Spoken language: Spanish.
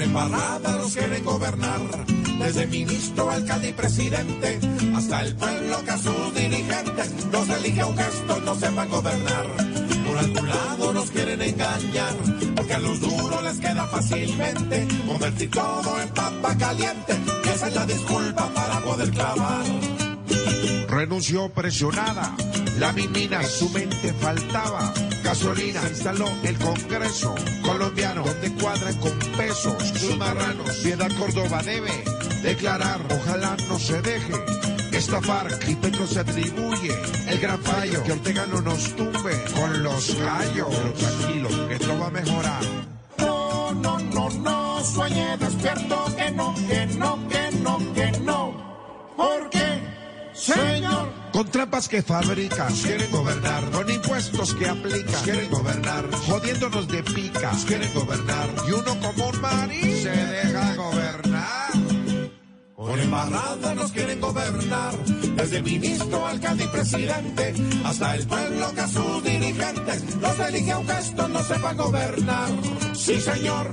embarrada nos quieren gobernar. Desde ministro, alcalde y presidente, hasta el pueblo que a sus dirigentes nos elige un gesto, no sepan gobernar. Por algún lado nos quieren engañar, porque a los duros les queda fácilmente convertir todo en papa caliente. Y esa es la disculpa para poder clavar. Renunció presionada, la minina su mente faltaba. Gasolina se instaló el Congreso colombiano, donde cuadran con pesos sus marranos. Piedad Córdoba debe declarar, ojalá no se deje estafar y Petro se atribuye el gran fallo que Ortega no nos tumbe con los gallos. Pero tranquilo, esto va a mejorar. No, no, no, no, sueñe despierto, que no, que no, que no, que no. Porque, señor, Con trampas que fabricas, quieren gobernar. Con impuestos que aplicas, quieren gobernar. Jodiéndonos de picas, quieren gobernar. Y uno como un se deja gobernar. por embarrada nos quieren gobernar. Desde ministro, alcalde y presidente, hasta el pueblo que a sus dirigentes los elige un gesto, no sepa gobernar. Sí, señor.